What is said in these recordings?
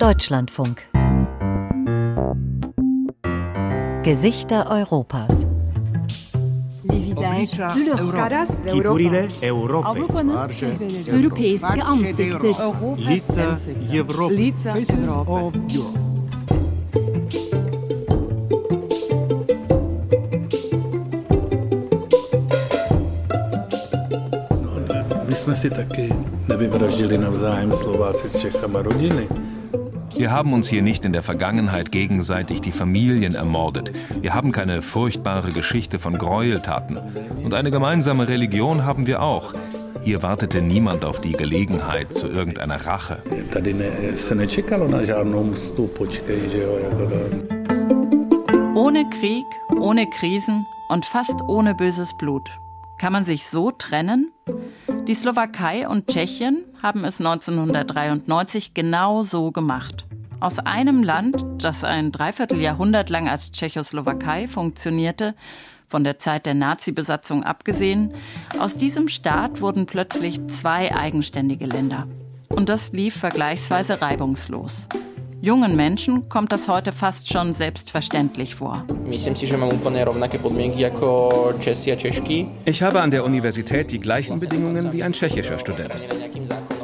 Deutschlandfunk. Gesichter Europas. Kipurile Europy. Europejskie Ansichten. Lica Europy. Lica Europy. My jsme si taky nevyvraždili navzájem Slováci s Čechama rodiny. Wir haben uns hier nicht in der Vergangenheit gegenseitig die Familien ermordet. Wir haben keine furchtbare Geschichte von Gräueltaten. Und eine gemeinsame Religion haben wir auch. Hier wartete niemand auf die Gelegenheit zu irgendeiner Rache. Ne. Ohne Krieg, ohne Krisen und fast ohne böses Blut. Kann man sich so trennen? Die Slowakei und Tschechien haben es 1993 genau so gemacht. Aus einem Land, das ein Dreivierteljahrhundert lang als Tschechoslowakei funktionierte, von der Zeit der Nazi-Besatzung abgesehen, aus diesem Staat wurden plötzlich zwei eigenständige Länder. Und das lief vergleichsweise reibungslos. Jungen Menschen kommt das heute fast schon selbstverständlich vor. Ich habe an der Universität die gleichen Bedingungen wie ein tschechischer Student.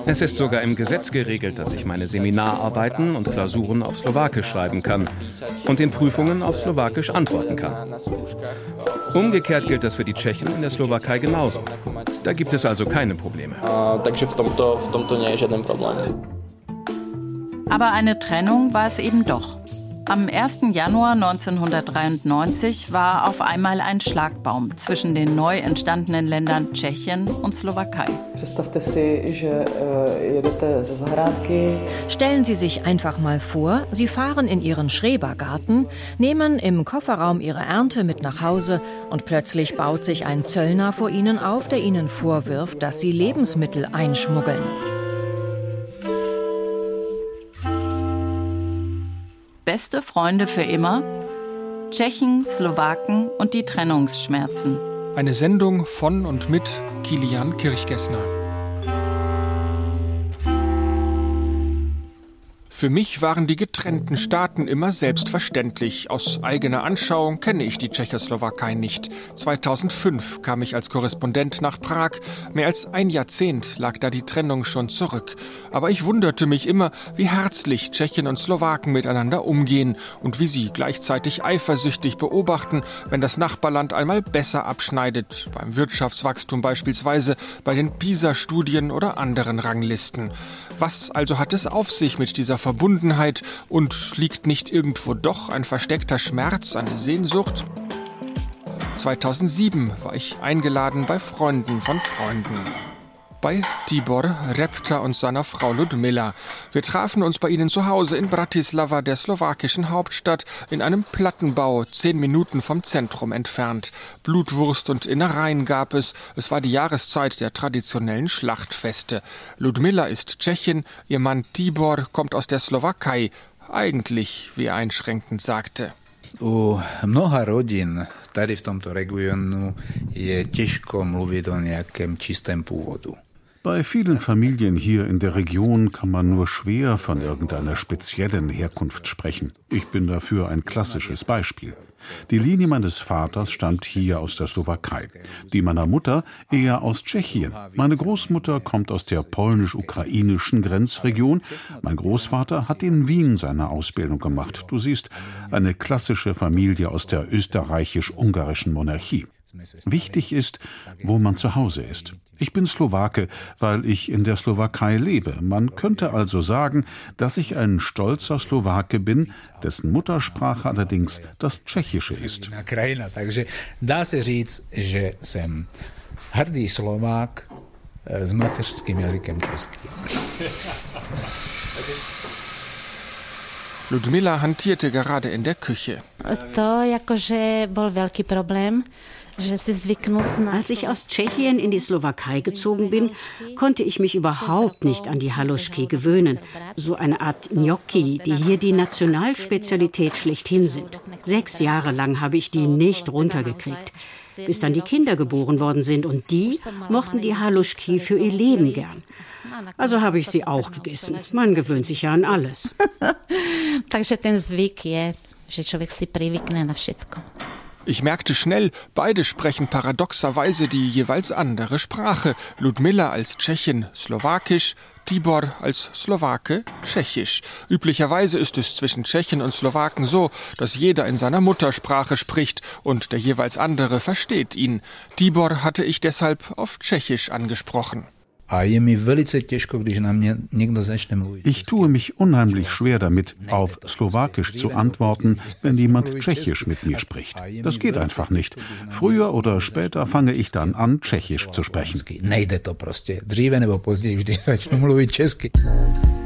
Es ist sogar im Gesetz geregelt, dass ich meine Seminararbeiten und Klausuren auf Slowakisch schreiben kann und in Prüfungen auf Slowakisch antworten kann. Umgekehrt gilt das für die Tschechen in der Slowakei genauso. Da gibt es also keine Probleme. Aber eine Trennung war es eben doch. Am 1. Januar 1993 war auf einmal ein Schlagbaum zwischen den neu entstandenen Ländern Tschechien und Slowakei. Eh, Stellen Sie sich einfach mal vor, Sie fahren in Ihren Schrebergarten, nehmen im Kofferraum Ihre Ernte mit nach Hause und plötzlich baut sich ein Zöllner vor Ihnen auf, der Ihnen vorwirft, dass Sie Lebensmittel einschmuggeln. Beste Freunde für immer? Tschechen, Slowaken und die Trennungsschmerzen. Eine Sendung von und mit Kilian Kirchgessner. Für mich waren die getrennten Staaten immer selbstverständlich. Aus eigener Anschauung kenne ich die Tschechoslowakei nicht. 2005 kam ich als Korrespondent nach Prag. Mehr als ein Jahrzehnt lag da die Trennung schon zurück. Aber ich wunderte mich immer, wie herzlich Tschechen und Slowaken miteinander umgehen und wie sie gleichzeitig eifersüchtig beobachten, wenn das Nachbarland einmal besser abschneidet, beim Wirtschaftswachstum beispielsweise, bei den PISA-Studien oder anderen Ranglisten. Was also hat es auf sich mit dieser Verbundenheit und liegt nicht irgendwo doch ein versteckter Schmerz, eine Sehnsucht? 2007 war ich eingeladen bei Freunden von Freunden. Bei Tibor Repta und seiner Frau Ludmilla. Wir trafen uns bei ihnen zu Hause in Bratislava, der slowakischen Hauptstadt, in einem Plattenbau, zehn Minuten vom Zentrum entfernt. Blutwurst und Innereien gab es. Es war die Jahreszeit der traditionellen Schlachtfeste. Ludmilla ist Tschechin, ihr Mann Tibor kommt aus der Slowakei. Eigentlich, wie er einschränkend sagte. U mnoha rodin tady v tomto regionu je těžko mluvit o nějakém čistém původu. Bei vielen Familien hier in der Region kann man nur schwer von irgendeiner speziellen Herkunft sprechen. Ich bin dafür ein klassisches Beispiel. Die Linie meines Vaters stammt hier aus der Slowakei, die meiner Mutter eher aus Tschechien. Meine Großmutter kommt aus der polnisch-ukrainischen Grenzregion. Mein Großvater hat in Wien seine Ausbildung gemacht. Du siehst, eine klassische Familie aus der österreichisch-ungarischen Monarchie. Wichtig ist, wo man zu Hause ist. Ich bin Slowake, weil ich in der Slowakei lebe. Man könnte also sagen, dass ich ein stolzer Slowake bin, dessen Muttersprache allerdings das Tschechische ist. Takže dá se říct, že jsem hrdý Slovák eh, s mateřským jazykem českým. Ludmilla hantierte gerade in der Küche. To jakože bol veľký problém, Als ich aus Tschechien in die Slowakei gezogen bin, konnte ich mich überhaupt nicht an die Haluschki gewöhnen. So eine Art Gnocchi, die hier die Nationalspezialität schlechthin sind. Sechs Jahre lang habe ich die nicht runtergekriegt. Bis dann die Kinder geboren worden sind und die mochten die Haluschki für ihr Leben gern. Also habe ich sie auch gegessen. Man gewöhnt sich ja an alles. Takže ten zvyk je, že člověk si privykne na všetko. Ich merkte schnell, beide sprechen paradoxerweise die jeweils andere Sprache. Ludmilla als Tschechin Slowakisch, Tibor als Slowake Tschechisch. Üblicherweise ist es zwischen Tschechen und Slowaken so, dass jeder in seiner Muttersprache spricht und der jeweils andere versteht ihn. Tibor hatte ich deshalb auf Tschechisch angesprochen. Ich tue mich unheimlich schwer damit, auf Slowakisch zu antworten, wenn jemand Tschechisch mit mir spricht. Das geht einfach nicht. Früher oder später fange ich dann an, Tschechisch zu sprechen.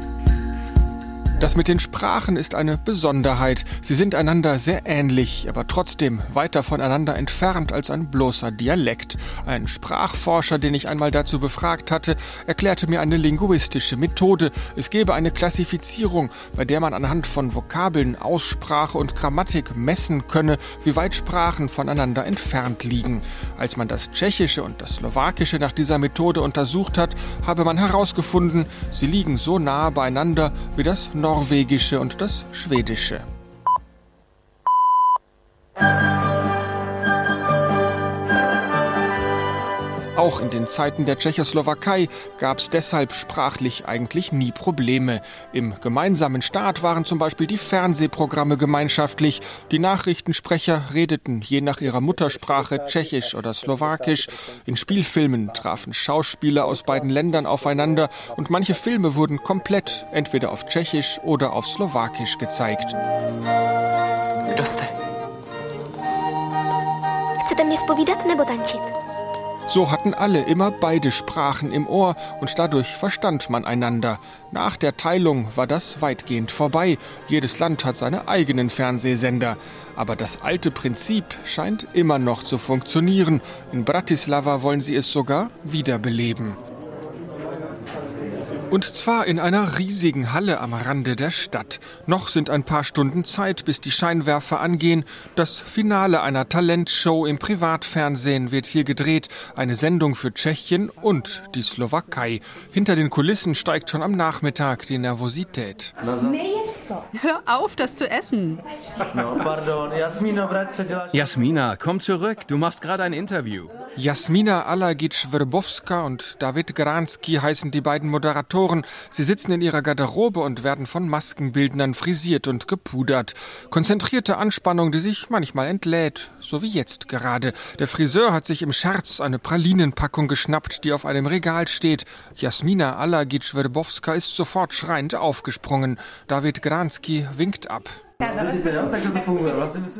Das mit den Sprachen ist eine Besonderheit. Sie sind einander sehr ähnlich, aber trotzdem weiter voneinander entfernt als ein bloßer Dialekt. Ein Sprachforscher, den ich einmal dazu befragt hatte, erklärte mir eine linguistische Methode. Es gäbe eine Klassifizierung, bei der man anhand von Vokabeln, Aussprache und Grammatik messen könne, wie weit Sprachen voneinander entfernt liegen. Als man das Tschechische und das Slowakische nach dieser Methode untersucht hat, habe man herausgefunden, sie liegen so nahe beieinander wie das Nord Norwegische und das Schwedische. Auch in den Zeiten der Tschechoslowakei gab es deshalb sprachlich eigentlich nie Probleme. Im gemeinsamen Staat waren zum Beispiel die Fernsehprogramme gemeinschaftlich. Die Nachrichtensprecher redeten je nach ihrer Muttersprache Tschechisch oder Slowakisch. In Spielfilmen trafen Schauspieler aus beiden Ländern aufeinander und manche Filme wurden komplett entweder auf Tschechisch oder auf Slowakisch gezeigt. Chcete mě spovídat nebo tančit? So hatten alle immer beide Sprachen im Ohr und dadurch verstand man einander. Nach der Teilung war das weitgehend vorbei. Jedes Land hat seine eigenen Fernsehsender. Aber das alte Prinzip scheint immer noch zu funktionieren. In Bratislava wollen sie es sogar wiederbeleben. Und zwar in einer riesigen Halle am Rande der Stadt. Noch sind ein paar Stunden Zeit, bis die Scheinwerfer angehen. Das Finale einer Talentshow im Privatfernsehen wird hier gedreht. Eine Sendung für Tschechien und die Slowakei. Hinter den Kulissen steigt schon am Nachmittag die Nervosität. Hör auf, das zu essen. Jasmina, komm zurück. Du machst gerade ein Interview. Jasmina Alagic-Werbowska und David Granski heißen die beiden Moderatoren. Sie sitzen in ihrer Garderobe und werden von Maskenbildnern frisiert und gepudert. Konzentrierte Anspannung, die sich manchmal entlädt, so wie jetzt gerade. Der Friseur hat sich im Scherz eine Pralinenpackung geschnappt, die auf einem Regal steht. Jasmina Alagic-Werbowska ist sofort schreiend aufgesprungen. David Granski winkt ab.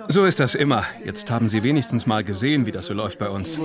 So ist das immer. Jetzt haben Sie wenigstens mal gesehen, wie das so läuft bei uns.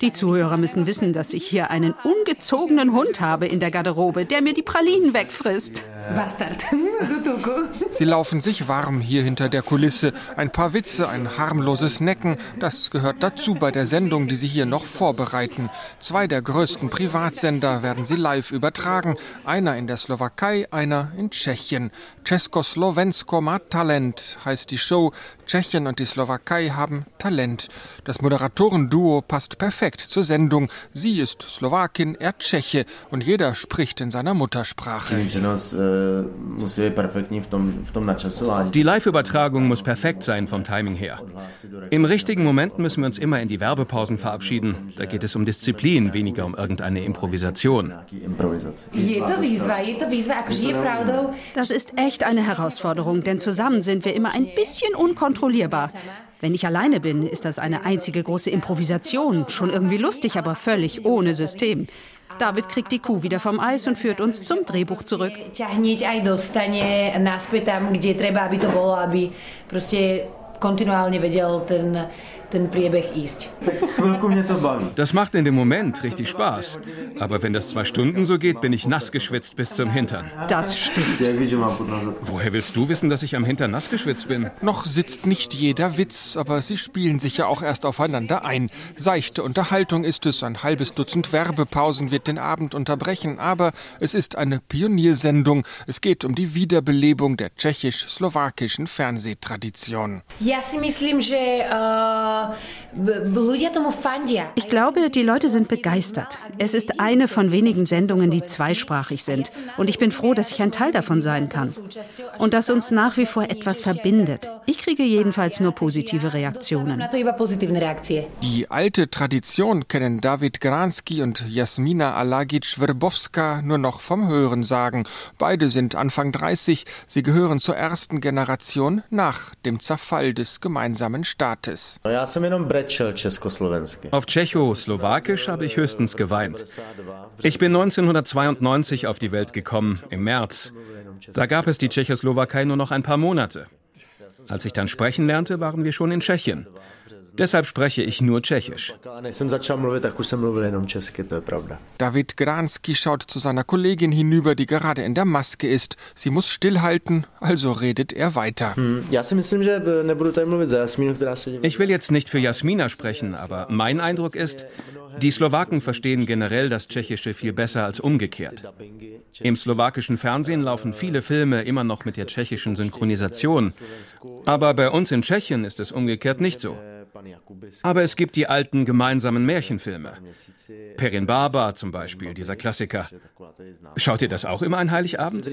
Die Zuhörer müssen wissen, dass ich hier einen ungezogenen Hund habe in der Garderobe, der mir die Pralinen wegfrisst. Sie laufen sich warm hier hinter der Kulisse. Ein paar Witze, ein harmloses Necken, das gehört dazu bei der Sendung, die Sie hier noch vorbereiten. Zwei der größten Privatsender werden Sie live übertragen. Einer in der Slowakei, einer in Tschechien. Československo ma Talent heißt die Show. Tschechien und die Slowakei haben Talent. Das Moderatorenduo passt perfekt zur Sendung. Sie ist Slowakin, er Tscheche und jeder spricht in seiner Muttersprache. Die Live-Übertragung muss perfekt sein vom Timing her. Im richtigen Moment müssen wir uns immer in die Werbepausen verabschieden. Da geht es um Disziplin, weniger um irgendeine Improvisation. Das ist echt eine Herausforderung, denn zusammen sind wir immer ein bisschen unkontrollierbar. Wenn ich alleine bin, ist das eine einzige große Improvisation. Schon irgendwie lustig, aber völlig ohne System. David kriegt die Kuh wieder vom Eis und führt uns zum Drehbuch zurück. kontinuálne vedel ten ten priebeh ísť. Das macht in dem Moment richtig Spaß. Aber wenn das zwei Stunden so geht, bin ich nass geschwitzt bis zum Hintern. Das stimmt. Woher willst du wissen, dass ich am Hintern nass geschwitzt bin? Noch sitzt nicht jeder Witz, aber sie spielen sich ja auch erst aufeinander ein. Seichte Unterhaltung ist es, ein halbes Dutzend Werbepausen wird den Abend unterbrechen, aber es ist eine Pioniersendung. Es geht um die Wiederbelebung der tschechisch-slowakischen Fernsehtradition. Ja si myslím, že uh Ich glaube, die Leute sind begeistert. Es ist eine von wenigen Sendungen, die zweisprachig sind. Und ich bin froh, dass ich ein Teil davon sein kann. Und dass uns nach wie vor etwas verbindet. Ich kriege jedenfalls nur positive Reaktionen. Die alte Tradition kennen David Granski und Jasmina Alagic-Werbowska nur noch vom Hören sagen. Beide sind Anfang 30. Sie gehören zur ersten Generation nach dem Zerfall des gemeinsamen Staates. Auf Tschechoslowakisch habe ich höchstens geweint. Ich bin 1992 auf die Welt gekommen, im März. Da gab es die Tschechoslowakei nur noch ein paar Monate. Als ich dann sprechen lernte, waren wir schon in Tschechien. Deshalb spreche ich nur Tschechisch. David Granski schaut zu seiner Kollegin hinüber, die gerade in der Maske ist. Sie muss stillhalten, also redet er weiter. Ich will jetzt nicht für Jasmina sprechen, aber mein Eindruck ist, die Slowaken verstehen generell das Tschechische viel besser als umgekehrt. Im slowakischen Fernsehen laufen viele Filme immer noch mit der tschechischen Synchronisation. Aber bei uns in Tschechien ist es umgekehrt nicht so. Aber es gibt die alten gemeinsamen Märchenfilme. Perin Barba zum Beispiel, dieser Klassiker. Schaut ihr das auch immer an Heiligabend?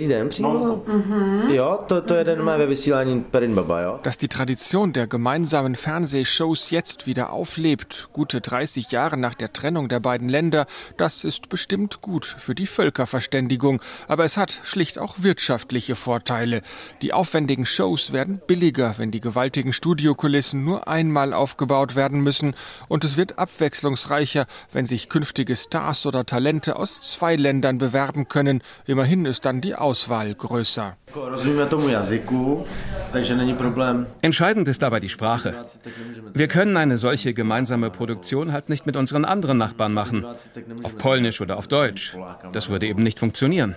Dass die Tradition der gemeinsamen Fernsehshows jetzt wieder auflebt, gute 30 Jahre nach der Trennung der beiden Länder, das ist bestimmt gut für die Völkerverständigung. Aber es hat schlicht auch wirtschaftliche Vorteile. Die aufwendigen Shows werden billiger, wenn die gewaltigen Studiokulissen nur einmal aufgebaut werden müssen. Und es wird abwechslungsreicher, wenn sich künftige Stars oder Talente aus zwei Ländern bewerben können. Immerhin ist dann die Auswahl größer. Entscheidend ist dabei die Sprache. Wir können eine solche gemeinsame Produktion halt nicht mit unseren anderen Nachbarn machen. Auf Polnisch oder auf Deutsch. Das würde eben nicht funktionieren.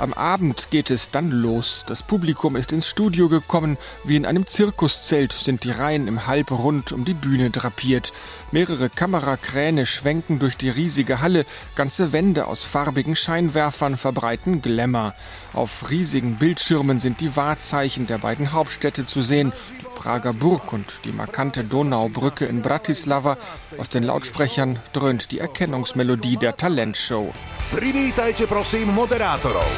Am Abend geht es dann los. Das Publikum ist ins Studio gekommen. Wie in einem Zirkuszelt sind die Reihen im Halbrund um die Bühne drapiert. Mehrere Kamerakräne schwenken durch die riesige Halle. Ganze Wände aus farbigen Scheinwerfern verbreiten Glamour. Auf riesigen Bildschirmen sind die Wahrzeichen der beiden Hauptstädte zu sehen. Die Prager Burg und die markante Donaubrücke in Bratislava. Aus den Lautsprechern dröhnt die Erkennungsmelodie der Talentshow. Privítajte prosím moderátorov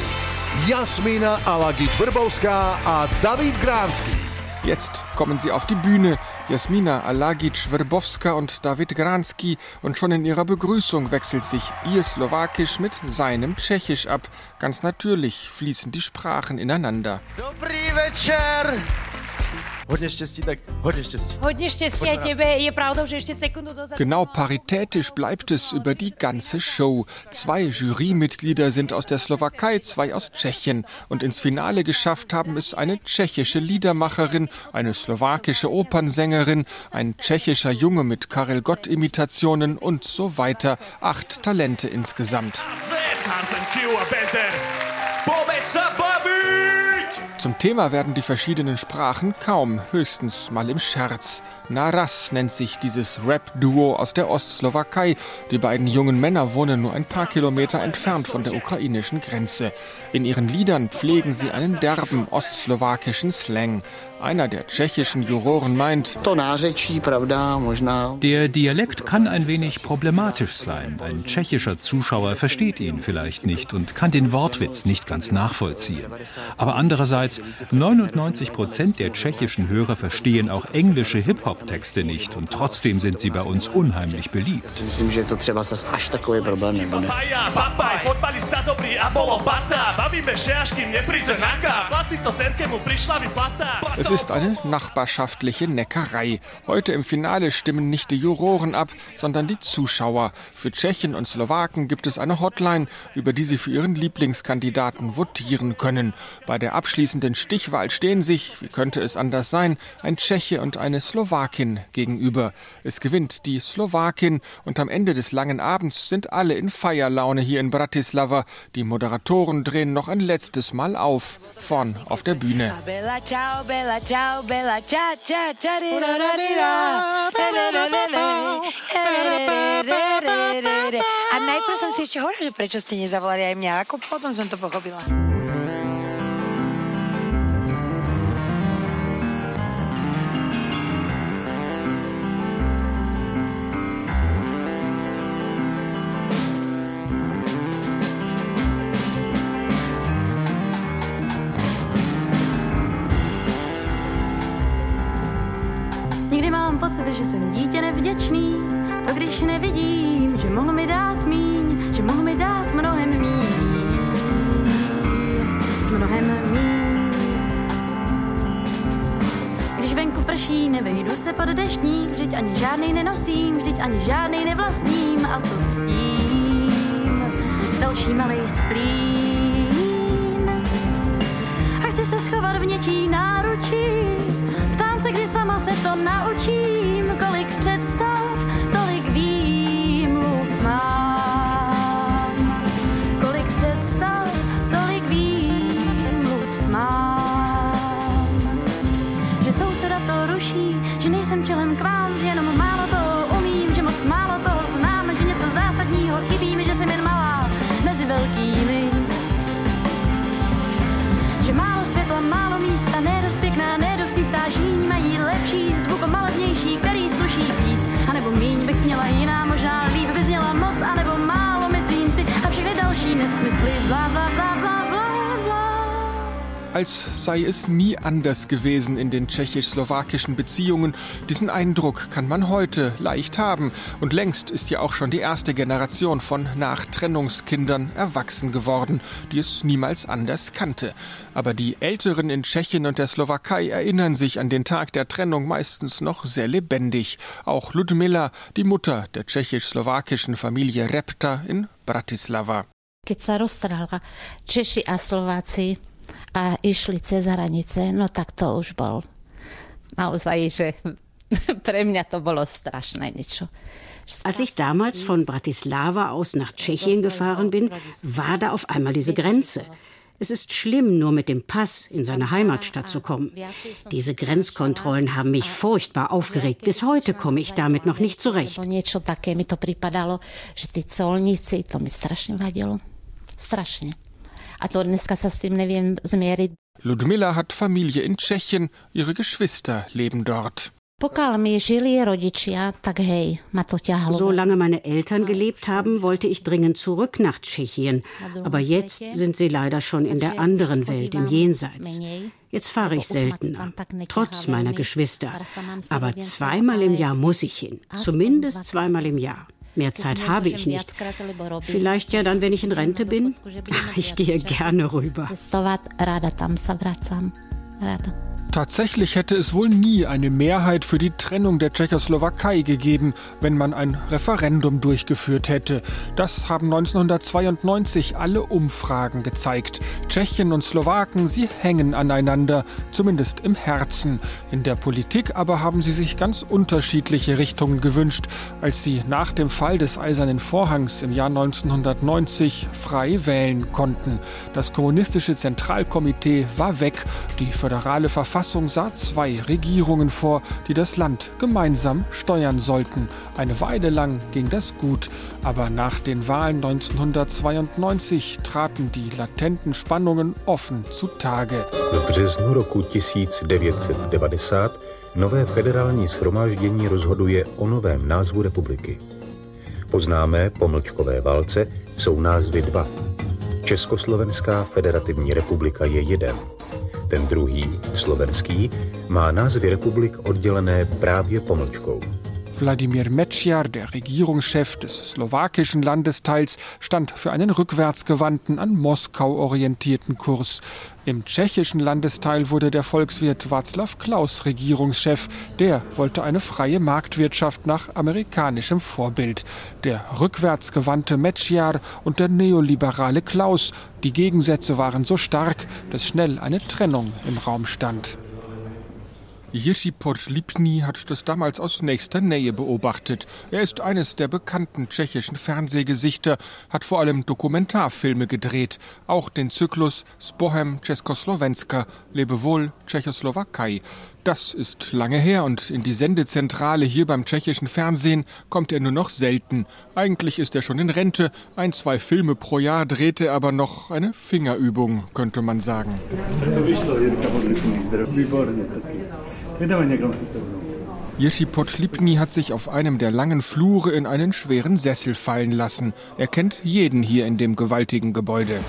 Jasmina Alagic-Wrbowska a David Granski. Jetzt kommen sie auf die Bühne, Jasmina Alagic-Werbowska und David Granski, und schon in ihrer Begrüßung wechselt sich ihr Slowakisch mit seinem Tschechisch ab. Ganz natürlich fließen die Sprachen ineinander. Dobrý večer! Hodně štěstí, tak hodně štěstí. Hodně štěstí a tebe. Je pravdou, že ještě sekundu dozadu... Genau paritätisch bleibt es über die ganze Show. Zwei Jurymitglieder sind aus der Slowakei, zwei aus Tschechien. Und ins Finale geschafft haben es eine tschechische Liedermacherin, eine slowakische Opernsängerin, ein tschechischer Junge mit Karel Gott-Imitationen und so weiter. Acht Talente insgesamt. Zum Thema werden die verschiedenen Sprachen kaum, höchstens mal im Scherz. Naras nennt sich dieses Rap-Duo aus der Ostslowakei. Die beiden jungen Männer wohnen nur ein paar Kilometer entfernt von der ukrainischen Grenze. In ihren Liedern pflegen sie einen derben ostslowakischen Slang. Einer der tschechischen Juroren meint, der Dialekt kann ein wenig problematisch sein. Ein tschechischer Zuschauer versteht ihn vielleicht nicht und kann den Wortwitz nicht ganz nachvollziehen. Aber andererseits, 99 Prozent der tschechischen Hörer verstehen auch englische Hip-Hop-Texte nicht und trotzdem sind sie bei uns unheimlich beliebt. Es ist eine nachbarschaftliche Neckerei. Heute im Finale stimmen nicht die Juroren ab, sondern die Zuschauer. Für Tschechen und Slowaken gibt es eine Hotline, über die sie für ihren Lieblingskandidaten votieren können. Bei der abschließenden Stichwahl stehen sich, wie könnte es anders sein, ein Tscheche und eine Slowakin gegenüber. Es gewinnt die Slowakin und am Ende des langen Abends sind alle in Feierlaune hier in Bratislava. Die Moderatoren drehen noch ein letztes Mal auf, vorn auf der Bühne. Bella, ciao, Bella, ciao, Bella, ciao, ciao, ciao, A najprv som si ešte hovorila, že prečo ste nezavolali aj mňa, ako potom som to pochopila. Pocit, že jsem dítě nevděčný, to když nevidím, že mohl mi dát míň, že mohl mi dát mnohem míň. Mnohem míň. Když venku prší, nevejdu se pod deštník, vždyť ani žádný nenosím, vždyť ani žádný nevlastním. A co s tím? Další malý splín. A chci se schovat v něčí ptám se to naučím, kolik přes als sei es nie anders gewesen in den tschechisch-slowakischen Beziehungen. Diesen Eindruck kann man heute leicht haben. Und längst ist ja auch schon die erste Generation von Nachtrennungskindern erwachsen geworden, die es niemals anders kannte. Aber die Älteren in Tschechien und der Slowakei erinnern sich an den Tag der Trennung meistens noch sehr lebendig. Auch Ludmilla, die Mutter der tschechisch-slowakischen Familie Repta in Bratislava. Keď sa roztrhla Češi a Slováci a išli cez hranice, no tak to už bol naozaj, že pre mňa to bolo strašné niečo. Als ich damals von Bratislava aus nach Tschechien gefahren bin, war da auf einmal diese Grenze. Es ist schlimm, nur mit dem Pass in seine Heimatstadt zu kommen. Diese Grenzkontrollen haben mich furchtbar aufgeregt. Bis heute komme ich damit noch nicht zurecht. Strašne. A to dneska sa s tým neviem zmieriť. Ludmilla hat Familie in Tschechien, ihre Geschwister leben dort. Solange meine Eltern gelebt haben, wollte ich dringend zurück nach Tschechien. Aber jetzt sind sie leider schon in der anderen Welt, im Jenseits. Jetzt fahre ich seltener, trotz meiner Geschwister. Aber zweimal im Jahr muss ich hin. Zumindest zweimal im Jahr. Mehr Zeit habe ich nicht. Vielleicht ja dann, wenn ich in Rente bin. Ich gehe gerne rüber. Tatsächlich hätte es wohl nie eine Mehrheit für die Trennung der Tschechoslowakei gegeben, wenn man ein Referendum durchgeführt hätte. Das haben 1992 alle Umfragen gezeigt. Tschechen und Slowaken, sie hängen aneinander, zumindest im Herzen. In der Politik aber haben sie sich ganz unterschiedliche Richtungen gewünscht, als sie nach dem Fall des Eisernen Vorhangs im Jahr 1990 frei wählen konnten. Das kommunistische Zentralkomitee war weg, die föderale Verfassung Verfassung sah zwei Regierungen vor, die das Land gemeinsam steuern sollten. Eine Weile lang ging das gut, aber nach den Wahlen 1992 traten die latenten Spannungen offen zutage. V březnu roku 1990 nové federální schromáždění rozhoduje o novém názvu republiky. Po známé pomlčkové válce jsou názvy dva. Československá federativní republika je jeden. Ten druhý, slovenský, má názvy republik oddělené právě pomlčkou. Wladimir Mečiar, der Regierungschef des slowakischen Landesteils, stand für einen rückwärtsgewandten, an Moskau orientierten Kurs. Im tschechischen Landesteil wurde der Volkswirt Václav Klaus Regierungschef. Der wollte eine freie Marktwirtschaft nach amerikanischem Vorbild. Der rückwärtsgewandte Mečiar und der neoliberale Klaus. Die Gegensätze waren so stark, dass schnell eine Trennung im Raum stand. Jiří Podlipny hat das damals aus nächster Nähe beobachtet. Er ist eines der bekannten tschechischen Fernsehgesichter, hat vor allem Dokumentarfilme gedreht, auch den Zyklus Spohem Československa, Lebewohl Tschechoslowakei. Das ist lange her und in die Sendezentrale hier beim tschechischen Fernsehen kommt er nur noch selten. Eigentlich ist er schon in Rente, ein, zwei Filme pro Jahr drehte er aber noch eine Fingerübung, könnte man sagen. Jiří Podlipny hat sich auf einem der langen Flure in einen schweren Sessel fallen lassen. Er kennt jeden hier in dem gewaltigen Gebäude.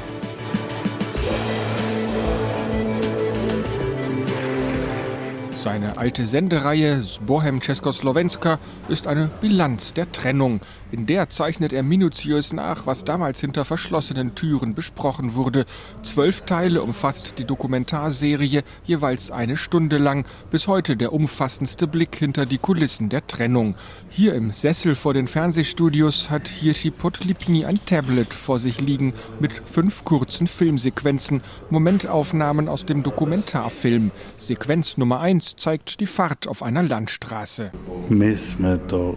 Seine alte Sendereihe Bohem Československa ist eine Bilanz der Trennung. In der zeichnet er minutiös nach, was damals hinter verschlossenen Türen besprochen wurde. Zwölf Teile umfasst die Dokumentarserie, jeweils eine Stunde lang. Bis heute der umfassendste Blick hinter die Kulissen der Trennung. Hier im Sessel vor den Fernsehstudios hat Jiří Podlipny ein Tablet vor sich liegen mit fünf kurzen Filmsequenzen, Momentaufnahmen aus dem Dokumentarfilm. Sequenz Nummer eins zeigt die Fahrt auf einer Landstraße. My jsme to.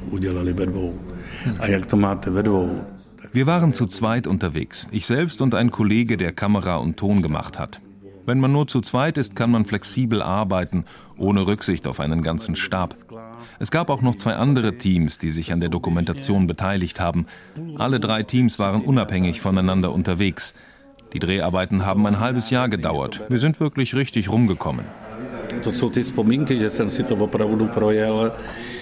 Wir waren zu zweit unterwegs, ich selbst und ein Kollege, der Kamera und Ton gemacht hat. Wenn man nur zu zweit ist, kann man flexibel arbeiten, ohne Rücksicht auf einen ganzen Stab. Es gab auch noch zwei andere Teams, die sich an der Dokumentation beteiligt haben. Alle drei Teams waren unabhängig voneinander unterwegs. Die Dreharbeiten haben ein halbes Jahr gedauert. Wir sind wirklich richtig rumgekommen. To jsou ty vzpomínky, že jsem si to opravdu projel.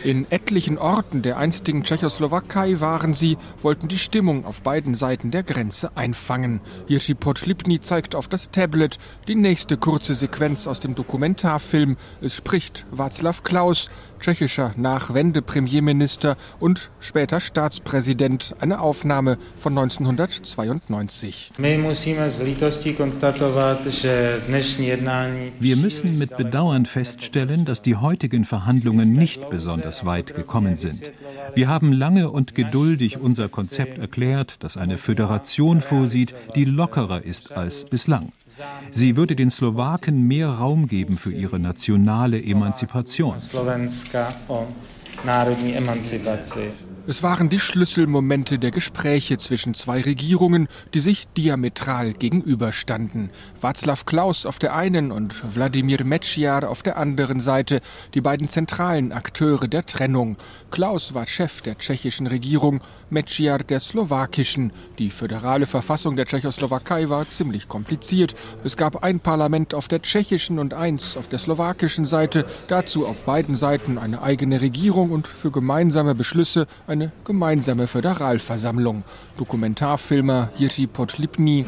In etlichen Orten der einstigen Tschechoslowakei waren sie, wollten die Stimmung auf beiden Seiten der Grenze einfangen. Jiří Podlipny zeigt auf das Tablet die nächste kurze Sequenz aus dem Dokumentarfilm. Es spricht Václav Klaus, tschechischer Nachwende-Premierminister und später Staatspräsident, eine Aufnahme von 1992. My musíme s lítostí konstatovat, že dnešní jednání Wir müssen mit Bedauern feststellen, dass die heutigen Verhandlungen nicht besonders weit gekommen sind. Wir haben lange und geduldig unser Konzept erklärt, das eine Föderation vorsieht, die lockerer ist als bislang. Sie würde den Slowaken mehr Raum geben für ihre nationale Emanzipation. Es waren die Schlüsselmomente der Gespräche zwischen zwei Regierungen, die sich diametral gegenüberstanden. Václav Klaus auf der einen und Wladimir Mečiar auf der anderen Seite, die beiden zentralen Akteure der Trennung. Klaus war Chef der tschechischen Regierung, Mečiar der slowakischen. Die föderale Verfassung der Tschechoslowakei war ziemlich kompliziert. Es gab ein Parlament auf der tschechischen und eins auf der slowakischen Seite, dazu auf beiden Seiten eine eigene Regierung und für gemeinsame Beschlüsse eine gemeinsame Föderalversammlung. Dokumentarfilmer Jiří Podlipny.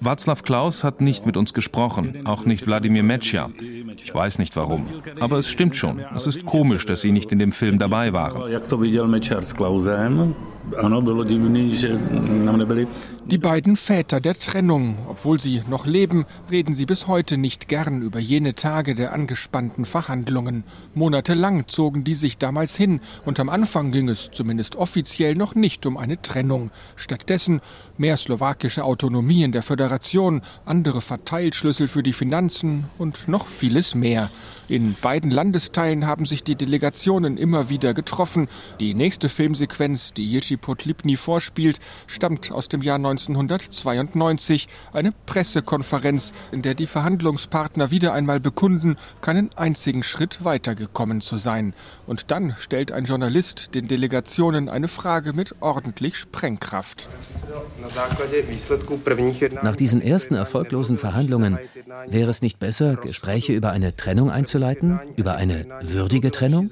Václav Klaus hat nicht mit uns gesprochen, auch nicht Wladimir Mečiar. Ich weiß nicht warum. Aber es stimmt schon. Es ist komisch, dass sie nicht in dem Film dabei waren. Die beiden Väter der Trennung, obwohl sie noch leben, reden sie bis heute nicht gern über jene Tage der angespannten Verhandlungen. Monatelang zogen die sich damals hin und am Anfang ging es zumindest offiziell noch nicht um eine Trennung. Stattdessen mehr slowakische Autonomie in der Föderation, andere Verteilschlüssel für die Finanzen und noch vieles mehr. In beiden Landesteilen haben sich die Delegationen immer wieder getroffen. Die nächste Filmsequenz, die Jiří Podlipny vorspielt, stammt aus dem Jahr 1992. Eine Pressekonferenz, in der die Verhandlungspartner wieder einmal bekunden, keinen einzigen Schritt weitergekommen zu sein. Und dann stellt ein Journalist den Delegationen eine Frage mit ordentlich Sprengkraft. Nach diesen ersten erfolglosen Verhandlungen wäre es nicht besser, Gespräche über eine Trennung einzuleiten, über eine würdige Trennung,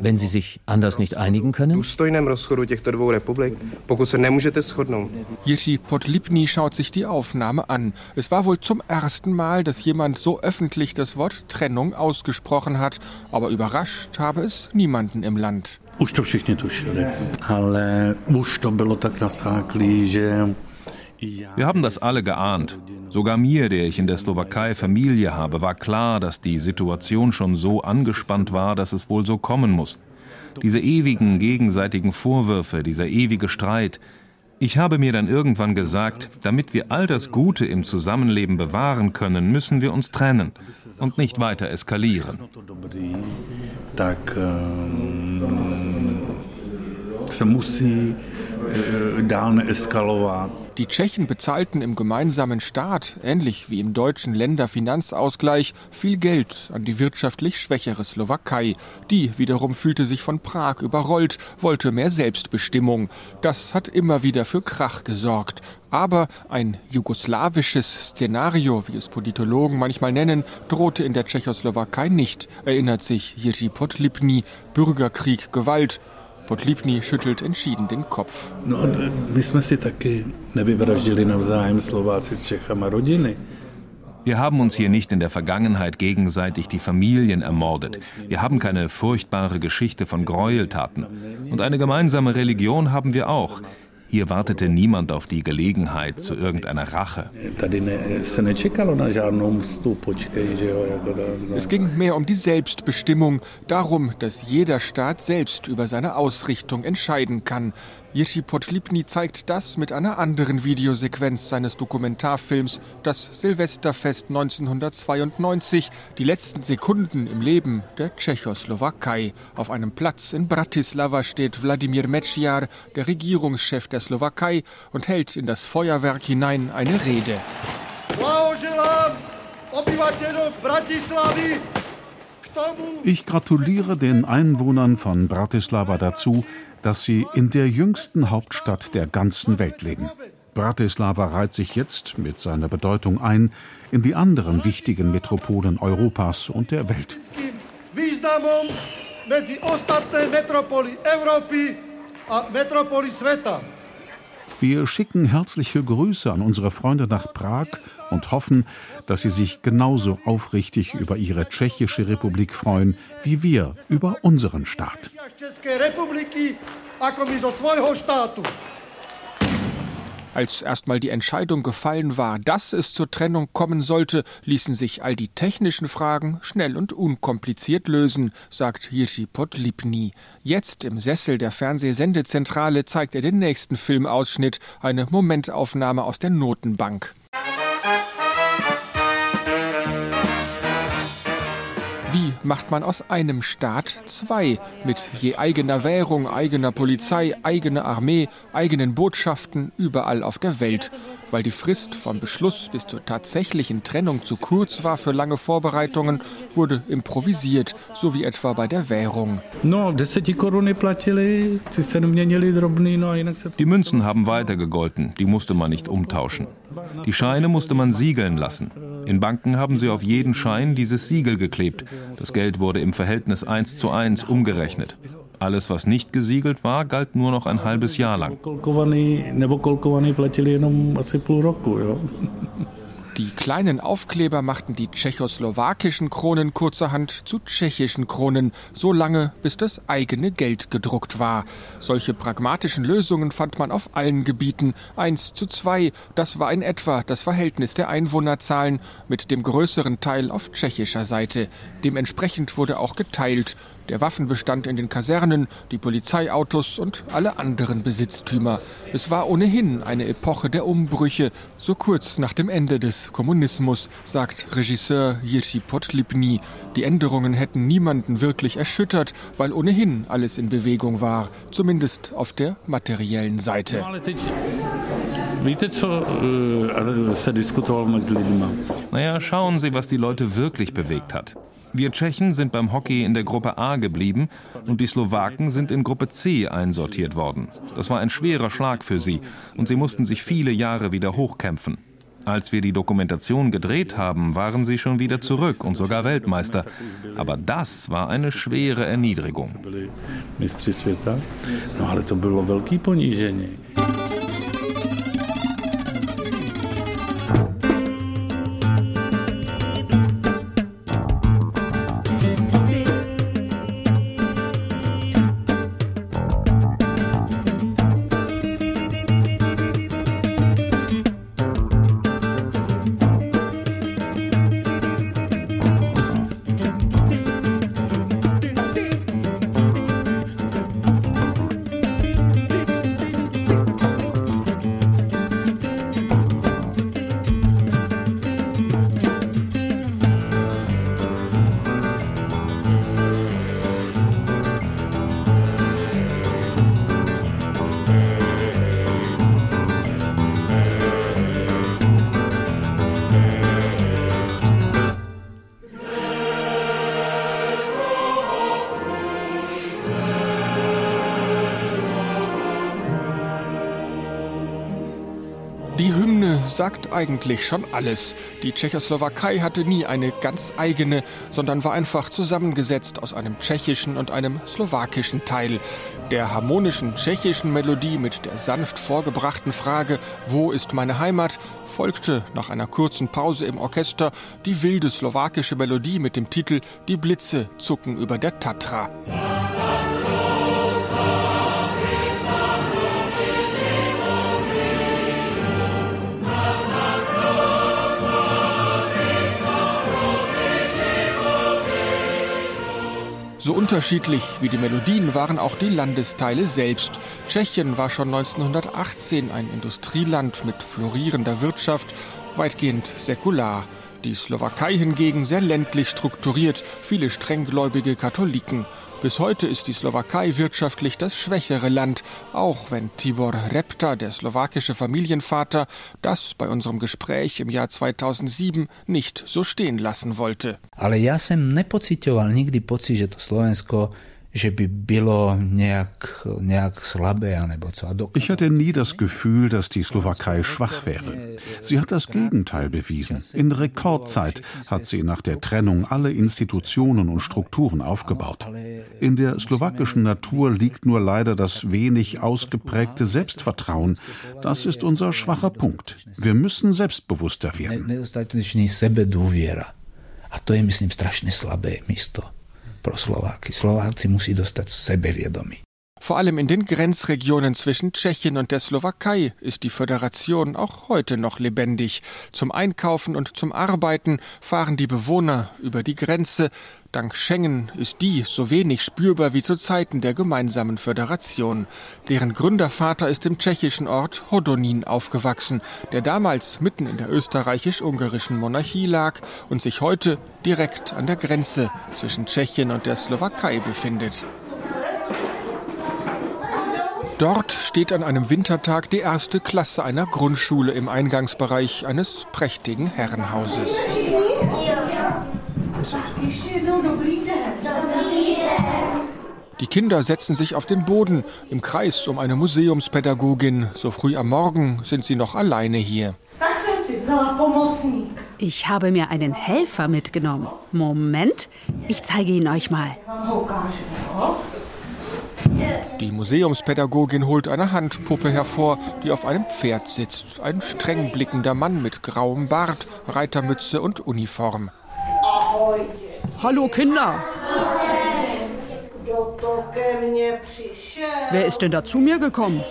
wenn sie sich anders nicht einigen können? Jiří Podlipny schaut sich die Aufnahme an. Es war wohl zum ersten Mal, dass jemand so öffentlich das Wort Trennung ausgesprochen hat, aber überrascht habe es niemanden im Land. Už to všichni tušili, ale už to bylo tak nasáklý, že Wir haben das alle geahnt. Sogar mir, der ich in der Slowakei Familie habe, war klar, dass die Situation schon so angespannt war, dass es wohl so kommen muss. Diese ewigen gegenseitigen Vorwürfe, dieser ewige Streit. Ich habe mir dann irgendwann gesagt, damit wir all das Gute im Zusammenleben bewahren können, müssen wir uns trennen und nicht weiter eskalieren. tak um, eh, neeskalovat. Die Tschechen bezahlten im gemeinsamen Staat, ähnlich wie im deutschen Länderfinanzausgleich, viel Geld an die wirtschaftlich schwächere Slowakei. Die wiederum fühlte sich von Prag überrollt, wollte mehr Selbstbestimmung. Das hat immer wieder für Krach gesorgt. Aber ein jugoslawisches Szenario, wie es Politologen manchmal nennen, drohte in der Tschechoslowakei nicht, erinnert sich Jiří Podlipny. Bürgerkrieg, Gewalt. Podlipny schüttelt entschieden den Kopf. No, d- my jsme si taky nevyvraždili navzájem Slováci s Čechama rodiny. Wir haben uns hier nicht in der Vergangenheit gegenseitig die Familien ermordet. Wir haben keine furchtbare Geschichte von Gräueltaten. Und eine gemeinsame Religion haben wir auch. Hier wartete niemand auf die Gelegenheit zu irgendeiner Rache. Es ging mehr um die Selbstbestimmung, darum, dass jeder Staat selbst über seine Ausrichtung entscheiden kann. Jiří Podlipny zeigt das mit einer anderen Videosequenz seines Dokumentarfilms Das Silvesterfest 1992, die letzten Sekunden im Leben der Tschechoslowakei. Auf einem Platz in Bratislava steht Wladimir Mečiar, der Regierungschef der Slowakei, und hält in das Feuerwerk hinein eine Rede. Ich gratuliere den Einwohnern von Bratislava dazu, dass sie in der jüngsten Hauptstadt der ganzen Welt leben. Bratislava reiht sich jetzt mit seiner Bedeutung ein in die anderen wichtigen Metropolen Europas und der Welt. Wir schicken herzliche Grüße an unsere Freunde nach Prag und hoffen, dass sie sich genauso aufrichtig über ihre tschechische Republik freuen, wie wir über unseren Staat. Als erstmal die Entscheidung gefallen war, dass es zur Trennung kommen sollte, ließen sich all die technischen Fragen schnell und unkompliziert lösen, sagt Jiří Podlipny. Jetzt im Sessel der Fernsehsendezentrale zeigt er den nächsten Filmausschnitt, eine Momentaufnahme aus der Notenbank. Macht man aus einem Staat zwei, mit je eigener Währung, eigener Polizei, eigener Armee, eigenen Botschaften überall auf der Welt? Weil die Frist vom Beschluss bis zur tatsächlichen Trennung zu kurz war für lange Vorbereitungen, wurde improvisiert, so wie etwa bei der Währung. Die Münzen haben weiter gegolten, die musste man nicht umtauschen. Die Scheine musste man siegeln lassen. In Banken haben sie auf jeden Schein dieses Siegel geklebt. Das Geld wurde im Verhältnis 1 zu 1 umgerechnet. Alles, was nicht gesiegelt war, galt nur noch ein halbes Jahr lang. Die kleinen Aufkleber machten die tschechoslowakischen Kronen kurzerhand zu tschechischen Kronen, so lange, bis das eigene Geld gedruckt war. Solche pragmatischen Lösungen fand man auf allen Gebieten. Eins zu zwei, das war in etwa das Verhältnis der Einwohnerzahlen, mit dem größeren Teil auf tschechischer Seite. Dementsprechend wurde auch geteilt der Waffenbestand in den Kasernen, die Polizeiautos und alle anderen Besitztümer. Es war ohnehin eine Epoche der Umbrüche, so kurz nach dem Ende des Kommunismus, sagt Regisseur Jiří Podlipny. Die Änderungen hätten niemanden wirklich erschüttert, weil ohnehin alles in Bewegung war, zumindest auf der materiellen Seite. Naja, schauen Sie, was die Leute wirklich bewegt hat. Wir Tschechen sind beim Hockey in der Gruppe A geblieben und die Slowaken sind in Gruppe C einsortiert worden. Das war ein schwerer Schlag für sie und sie mussten sich viele Jahre wieder hochkämpfen. Als wir die Dokumentation gedreht haben, waren sie schon wieder zurück und sogar Weltmeister. Aber das war eine schwere Erniedrigung. Sagt eigentlich schon alles. Die Tschechoslowakei hatte nie eine ganz eigene, sondern war einfach zusammengesetzt aus einem tschechischen und einem slowakischen Teil. Der harmonischen tschechischen Melodie mit der sanft vorgebrachten Frage Wo ist meine Heimat? folgte nach einer kurzen Pause im Orchester die wilde slowakische Melodie mit dem Titel Die Blitze zucken über der Tatra. So unterschiedlich wie die Melodien waren auch die Landesteile selbst. Tschechien war schon 1918 ein Industrieland mit florierender Wirtschaft, weitgehend säkular. Die Slowakei hingegen sehr ländlich strukturiert, viele strenggläubige Katholiken. Bis heute ist die Slowakei wirtschaftlich das schwächere Land, auch wenn Tibor Repta, der slowakische Familienvater, das bei unserem Gespräch im Jahr 2007 nicht so stehen lassen wollte. Ale ja sem nepocitoval nikdy pocit, že to Ich hatte nie das Gefühl, dass die Slowakei schwach wäre. Sie hat das Gegenteil bewiesen. In Rekordzeit hat sie nach der Trennung alle Institutionen und Strukturen aufgebaut. In der slowakischen Natur liegt nur leider das wenig ausgeprägte Selbstvertrauen. Das ist unser schwacher Punkt. Wir müssen selbstbewusster werden. A to je, myslím, strašne slabé místo pro Slováky. Slováci musí dostať sebevědomí. Vor allem in den Grenzregionen zwischen Tschechien und der Slowakei ist die Föderation auch heute noch lebendig. Zum Einkaufen und zum Arbeiten fahren die Bewohner über die Grenze. Dank Schengen ist die so wenig spürbar wie zu Zeiten der gemeinsamen Föderation. Deren Gründervater ist im tschechischen Ort Hodonin aufgewachsen, der damals mitten in der österreichisch-ungarischen Monarchie lag und sich heute direkt an der Grenze zwischen Tschechien und der Slowakei befindet. Dort steht an einem Wintertag die erste Klasse einer Grundschule im Eingangsbereich eines prächtigen Herrenhauses. Die Kinder setzen sich auf den Boden im Kreis um eine Museumspädagogin. So früh am Morgen sind sie noch alleine hier. Ich habe mir einen Helfer mitgenommen. Moment, ich zeige ihn euch mal. Die Museumspädagogin holt eine Handpuppe hervor, die auf einem Pferd sitzt. Ein streng blickender Mann mit grauem Bart, Reitermütze und Uniform. Hallo Kinder! Wer ist denn da zu mir gekommen?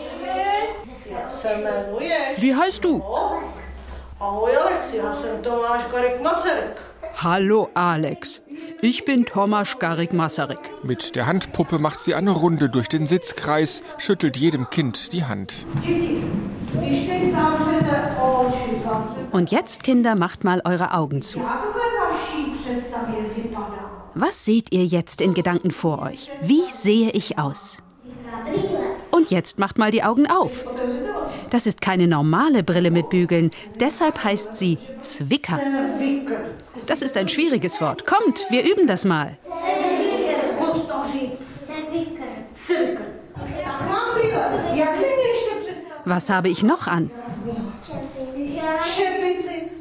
Wie heißt du? Hallo Alex. Ich bin Tomasz Garik Masaryk. Mit der Handpuppe macht sie eine Runde durch den Sitzkreis, schüttelt jedem Kind die Hand. Und jetzt, Kinder, macht mal eure Augen zu. Was seht ihr jetzt in Gedanken vor euch? Wie sehe ich aus? Und jetzt macht mal die Augen auf. Das ist keine normale Brille mit Bügeln, deshalb heißt sie Zwicker. Das ist ein schwieriges Wort. Kommt, wir üben das mal. Was habe ich noch an?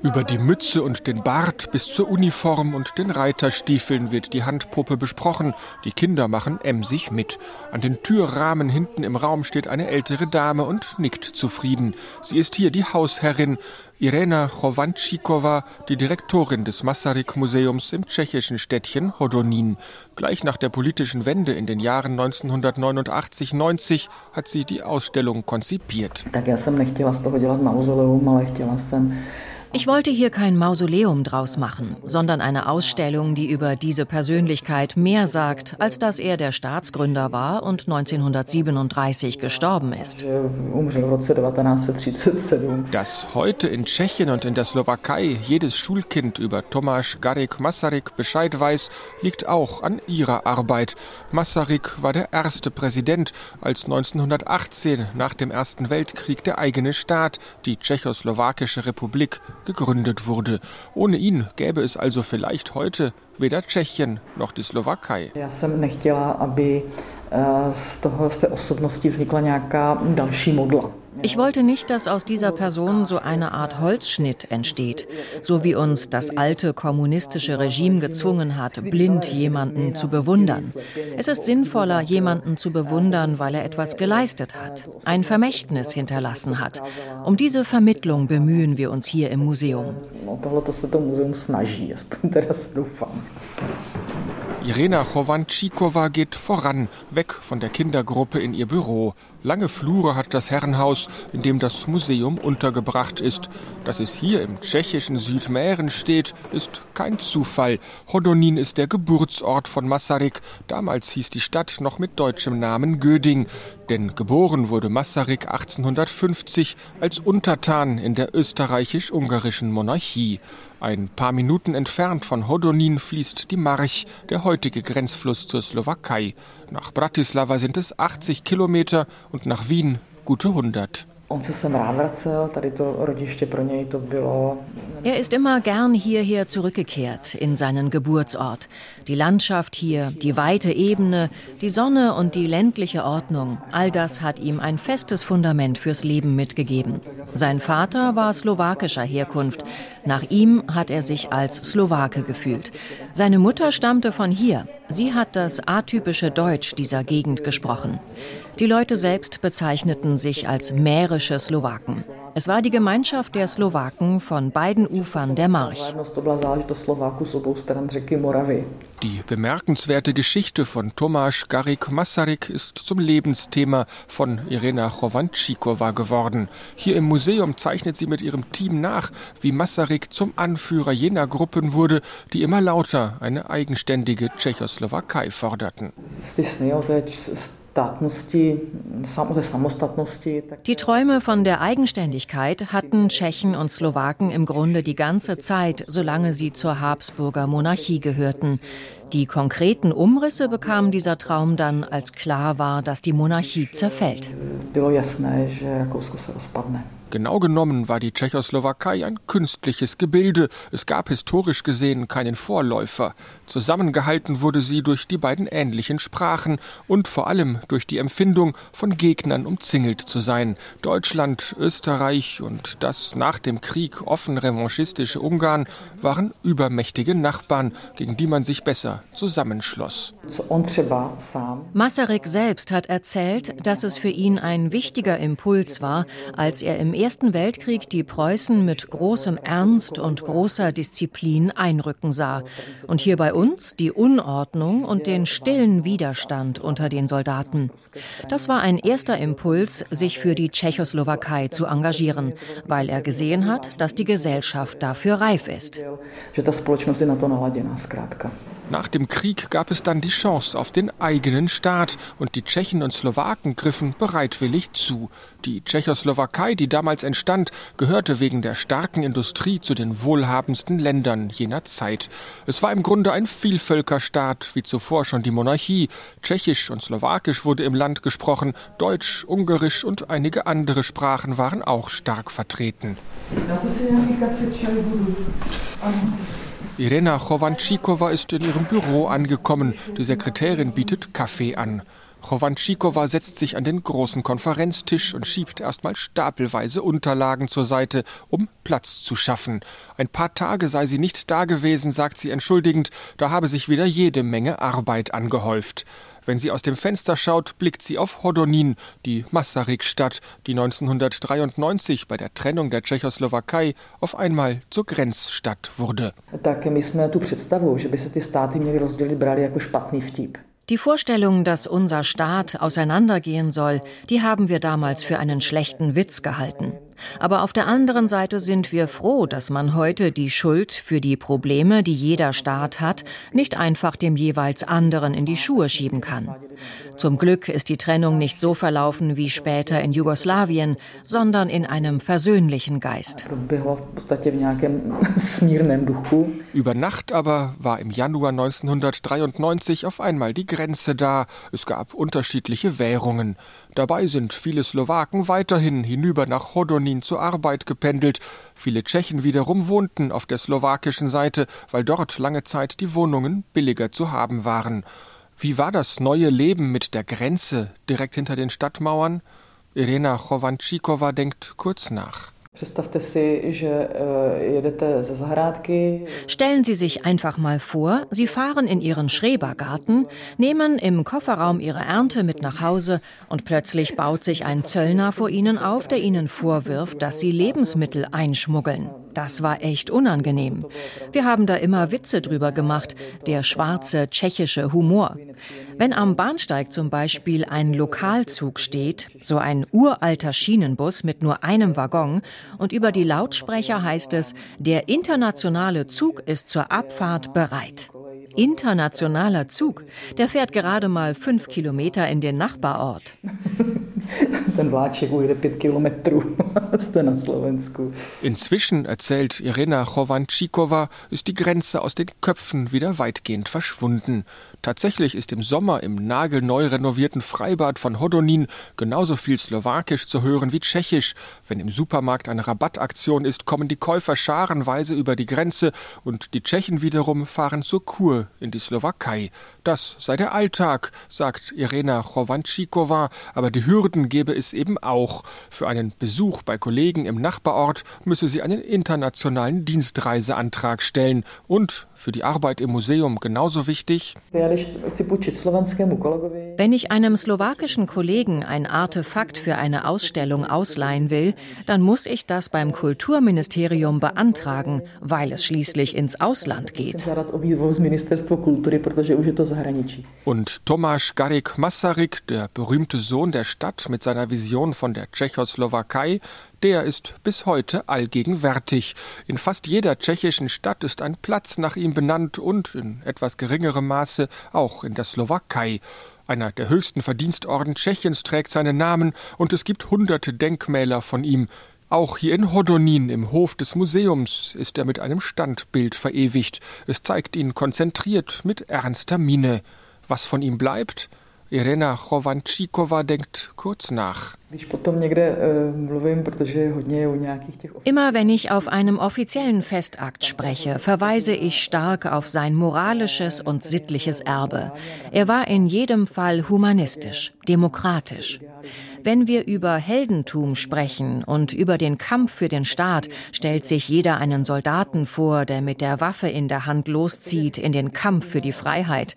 Über die Mütze und den Bart bis zur Uniform und den Reiterstiefeln wird die Handpuppe besprochen. Die Kinder machen emsig mit. An den Türrahmen hinten im Raum steht eine ältere Dame und nickt zufrieden. Sie ist hier die Hausherrin. Irena Chovančíková, die Direktorin des Masaryk-Museums im tschechischen Städtchen Hodonín. Gleich nach der politischen Wende in den Jahren 1989-90 hat sie die Ausstellung konzipiert. Tak já jsem ich wollte hier kein Mausoleum draus machen, sondern eine Ausstellung, die über diese Persönlichkeit mehr sagt, als dass er der Staatsgründer war und 1937 gestorben ist. Dass heute in Tschechien und in der Slowakei jedes Schulkind über Tomáš Garik Masaryk Bescheid weiß, liegt auch an ihrer Arbeit. Masaryk war der erste Präsident, als 1918 nach dem Ersten Weltkrieg der eigene Staat, die Tschechoslowakische Republik, gegründet wurde. Ohne ihn gäbe es also vielleicht heute weder Tschechien noch die Slowakei. Já jsem nechtěla, aby z toho z té osobnosti vznikla nějaká další modla. Ich wollte nicht, dass aus dieser Person so eine Art Holzschnitt entsteht, so wie uns das alte kommunistische Regime gezwungen hat, blind jemanden zu bewundern. Es ist sinnvoller, jemanden zu bewundern, weil er etwas geleistet hat, ein Vermächtnis hinterlassen hat. Um diese Vermittlung bemühen wir uns hier im Museum. Irena Chovančíková geht voran, weg von der Kindergruppe in ihr Büro. Lange Flure hat das Herrenhaus, in dem das Museum untergebracht ist. Dass es hier im tschechischen Südmähren steht, ist kein Zufall. Hodonín ist der Geburtsort von Masaryk. Damals hieß die Stadt noch mit deutschem Namen Göding. Denn geboren wurde Masaryk 1850 als Untertan in der österreichisch-ungarischen Monarchie. Ein paar Minuten entfernt von Hodonín fließt die March, der heutige Grenzfluss zur Slowakei. Nach Bratislava sind es 80 Kilometer und nach Wien gute 100. Er ist immer gern hierher zurückgekehrt, in seinen Geburtsort. Die Landschaft hier, die weite Ebene, die Sonne und die ländliche Ordnung, all das hat ihm ein festes Fundament fürs Leben mitgegeben. Sein Vater war slowakischer Herkunft. Nach ihm hat er sich als Slowake gefühlt. Seine Mutter stammte von hier. Sie hat das atypische Deutsch dieser Gegend gesprochen. Die Leute selbst bezeichneten sich als mährische Slowaken. Es war die Gemeinschaft der Slowaken von beiden Ufern der March. Die bemerkenswerte Geschichte von Tomáš Garik Masaryk ist zum Lebensthema von Irena Chovančíková geworden. Hier im Museum zeichnet sie mit ihrem Team nach, wie Masaryk zum Anführer jener Gruppen wurde, die immer lauter eine eigenständige Tschechoslowakei forderten. Die Träume von der Eigenständigkeit hatten Tschechen und Slowaken im Grunde die ganze Zeit, solange sie zur Habsburger Monarchie gehörten. Die konkreten Umrisse bekam dieser Traum dann, als klar war, dass die Monarchie zerfällt. Genau genommen war die Tschechoslowakei ein künstliches Gebilde. Es gab historisch gesehen keinen Vorläufer. Zusammengehalten wurde sie durch die beiden ähnlichen Sprachen und vor allem durch die Empfindung, von Gegnern umzingelt zu sein. Deutschland, Österreich und das nach dem Krieg offen revanchistische Ungarn waren übermächtige Nachbarn, gegen die man sich besser zusammenschloss. Masaryk selbst hat erzählt, dass es für ihn ein wichtiger Impuls war, als er im Ersten Weltkrieg die Preußen mit großem Ernst und großer Disziplin einrücken sah und hier bei uns die Unordnung und den stillen Widerstand unter den Soldaten. Das war ein erster Impuls, sich für die Tschechoslowakei zu engagieren, weil er gesehen hat, dass die Gesellschaft dafür reif ist. Nach dem Krieg gab es dann die Chance auf den eigenen Staat und die Tschechen und Slowaken griffen bereitwillig zu. Die Tschechoslowakei, die damals entstand, gehörte wegen der starken Industrie zu den wohlhabendsten Ländern jener Zeit. Es war im Grunde ein Vielvölkerstaat, wie zuvor schon die Monarchie. Tschechisch und Slowakisch wurde im Land gesprochen, Deutsch, Ungarisch und einige andere Sprachen waren auch stark vertreten. Irena Chovančíková ist in ihrem Büro angekommen. Die Sekretärin bietet Kaffee an. Chovančíková setzt sich an den großen Konferenztisch und schiebt erstmal stapelweise Unterlagen zur Seite, um Platz zu schaffen. Ein paar Tage sei sie nicht dagewesen, sagt sie entschuldigend, da habe sich wieder jede Menge Arbeit angehäuft. Wenn sie aus dem Fenster schaut, blickt sie auf Hodonín, die Masaryk-Stadt, die 1993 bei der Trennung der Tschechoslowakei auf einmal zur Grenzstadt wurde. Die Vorstellung, dass unser Staat auseinandergehen soll, die haben wir damals für einen schlechten Witz gehalten. Aber auf der anderen Seite sind wir froh, dass man heute die Schuld für die Probleme, die jeder Staat hat, nicht einfach dem jeweils anderen in die Schuhe schieben kann. Zum Glück ist die Trennung nicht so verlaufen wie später in Jugoslawien, sondern in einem versöhnlichen Geist. Über Nacht aber war im Januar 1993 auf einmal die Grenze da. Es gab unterschiedliche Währungen. Dabei sind viele Slowaken weiterhin hinüber nach Hodonín zur Arbeit gependelt. Viele Tschechen wiederum wohnten auf der slowakischen Seite, weil dort lange Zeit die Wohnungen billiger zu haben waren. Wie war das neue Leben mit der Grenze direkt hinter den Stadtmauern? Irena Chovančíková denkt kurz nach. Stellen Sie sich einfach mal vor, Sie fahren in Ihren Schrebergarten, nehmen im Kofferraum Ihre Ernte mit nach Hause und plötzlich baut sich ein Zöllner vor Ihnen auf, der Ihnen vorwirft, dass Sie Lebensmittel einschmuggeln. Das war echt unangenehm. Wir haben da immer Witze drüber gemacht, der schwarze tschechische Humor. Wenn am Bahnsteig zum Beispiel ein Lokalzug steht, so ein uralter Schienenbus mit nur einem Waggon, und über die Lautsprecher heißt es, der internationale Zug ist zur Abfahrt bereit. Internationaler Zug, der fährt gerade mal fünf Kilometer in den Nachbarort. Inzwischen, erzählt Irena Chovančíková, ist die Grenze aus den Köpfen wieder weitgehend verschwunden. Tatsächlich ist im Sommer im nagelneu renovierten Freibad von Hodonin genauso viel Slowakisch zu hören wie Tschechisch. Wenn im Supermarkt eine Rabattaktion ist, kommen die Käufer scharenweise über die Grenze und die Tschechen wiederum fahren zur Kur in die Slowakei. Das sei der Alltag, sagt Irena Chovančíková, aber die Hürden gebe es eben auch. Für einen Besuch bei Kollegen im Nachbarort müsse sie einen internationalen Dienstreiseantrag stellen und für die Arbeit im Museum genauso wichtig. Wenn ich einem slowakischen Kollegen ein Artefakt für eine Ausstellung ausleihen will, dann muss ich das beim Kulturministerium beantragen, weil es schließlich ins Ausland geht. Und Tomáš Garik Masaryk, der berühmte Sohn der Stadt mit seiner Vision von der Tschechoslowakei, der ist bis heute allgegenwärtig. In fast jeder tschechischen Stadt ist ein Platz nach ihm benannt und in etwas geringerem Maße auch in der Slowakei. Einer der höchsten Verdienstorden Tschechiens trägt seinen Namen und es gibt hunderte Denkmäler von ihm. Auch hier in Hodonin im Hof des Museums ist er mit einem Standbild verewigt. Es zeigt ihn konzentriert mit ernster Miene. Was von ihm bleibt? Irena Chovančíková denkt kurz nach. Immer wenn ich auf einem offiziellen Festakt spreche, verweise ich stark auf sein moralisches und sittliches Erbe. Er war in jedem Fall humanistisch, demokratisch. Wenn wir über Heldentum sprechen und über den Kampf für den Staat, stellt sich jeder einen Soldaten vor, der mit der Waffe in der Hand loszieht in den Kampf für die Freiheit.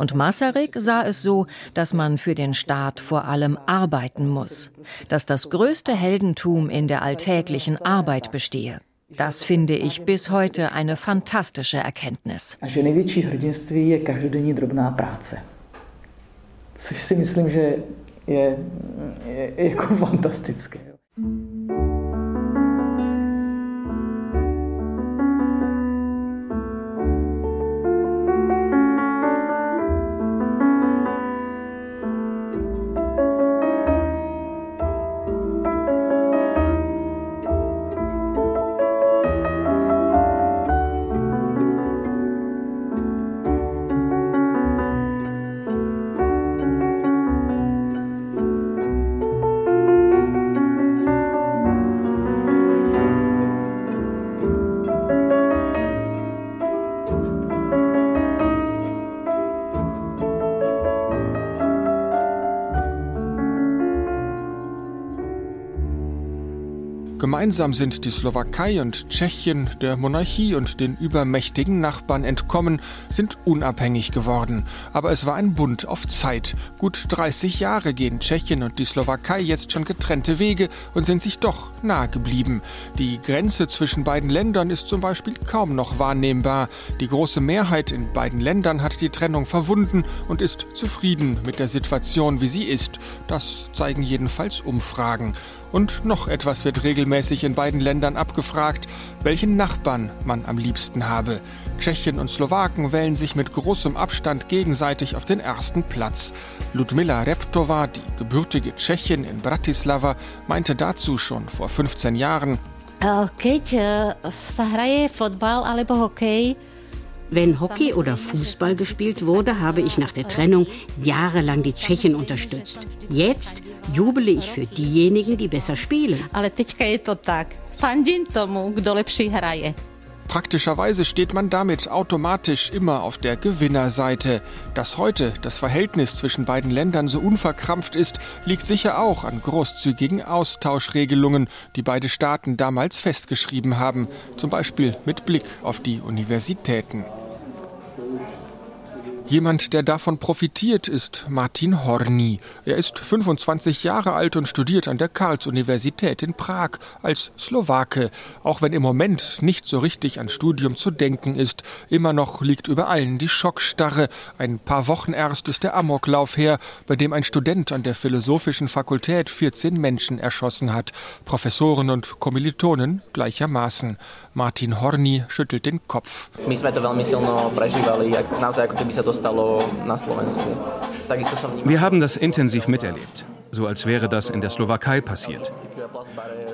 Und Masaryk sah es so, dass man für den Staat vor allem arbeiten muss, dass das größte Heldentum in der alltäglichen Arbeit bestehe. Das finde ich bis heute eine fantastische Erkenntnis. Což si myslím, že je, je jako fantastické. Gemeinsam sind die Slowakei und Tschechien der Monarchie und den übermächtigen Nachbarn entkommen, sind unabhängig geworden. Aber es war ein Bund auf Zeit. Gut 30 Jahre gehen Tschechien und die Slowakei jetzt schon getrennte Wege und sind sich doch nahe geblieben. Die Grenze zwischen beiden Ländern ist zum Beispiel kaum noch wahrnehmbar. Die große Mehrheit in beiden Ländern hat die Trennung verwunden und ist zufrieden mit der Situation, wie sie ist. Das zeigen jedenfalls Umfragen. Und noch etwas wird regelmäßig in beiden Ländern abgefragt, welchen Nachbarn man am liebsten habe. Tschechien und Slowaken wählen sich mit großem Abstand gegenseitig auf den ersten Platz. Ludmila Reptova, die gebürtige Tschechin in Bratislava, meinte dazu schon vor 15 Jahren, Keď sa hraje fotbal alebo hokej, wenn Hockey oder Fußball gespielt wurde, habe ich nach der Trennung jahrelang die Tschechen unterstützt. Jetzt jubele ich für diejenigen, die besser spielen. Ale teďka je to tak. Fandím tomu, kdo lepší hraje. Praktischerweise steht man damit automatisch immer auf der Gewinnerseite. Dass heute das Verhältnis zwischen beiden Ländern so unverkrampft ist, liegt sicher auch an großzügigen Austauschregelungen, die beide Staaten damals festgeschrieben haben, zum Beispiel mit Blick auf die Universitäten. Jemand, der davon profitiert, ist Martin Horny. Er ist 25 Jahre alt und studiert an der Karls-Universität in Prag als Slowake. Auch wenn im Moment nicht so richtig an Studium zu denken ist, immer noch liegt über allen die Schockstarre. Ein paar Wochen erst ist der Amoklauf her, bei dem ein Student an der Philosophischen Fakultät 14 Menschen erschossen hat. Professoren und Kommilitonen gleichermaßen. Martin Horny schüttelt den Kopf. My sme to veľmi silno prežívali, naozaj ako keby sa to stalo na Slovensku. Wir haben das intensiv miterlebt, so als wäre das in der Slowakei passiert.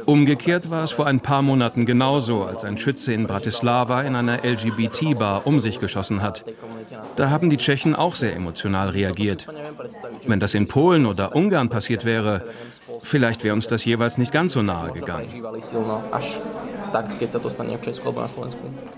Umgekehrt war es vor ein paar Monaten genauso, als ein Schütze in Bratislava in einer LGBT-Bar um sich geschossen hat. Da haben die Tschechen auch sehr emotional reagiert. Wenn das in Polen oder Ungarn passiert wäre, vielleicht wäre uns das jeweils nicht ganz so nahe gegangen.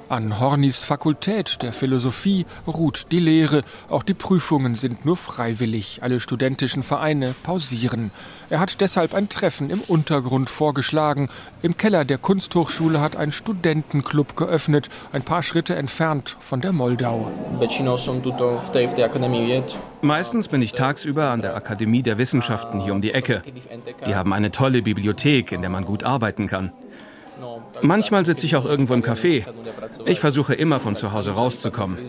An Hornys Fakultät der Philosophie ruht die Lehre. Auch die Prüfungen sind nur freiwillig. Alle studentischen Vereine pausieren. Er hat deshalb ein Treffen im Untergrund vorgeschlagen. Im Keller der Kunsthochschule hat ein Studentenclub geöffnet, ein paar Schritte entfernt von der Moldau. Meistens bin ich tagsüber an der Akademie der Wissenschaften hier um die Ecke. Die haben eine tolle Bibliothek, in der man gut arbeiten kann. Manchmal sitze ich auch irgendwo im Café. Ich versuche immer von zu Hause rauszukommen.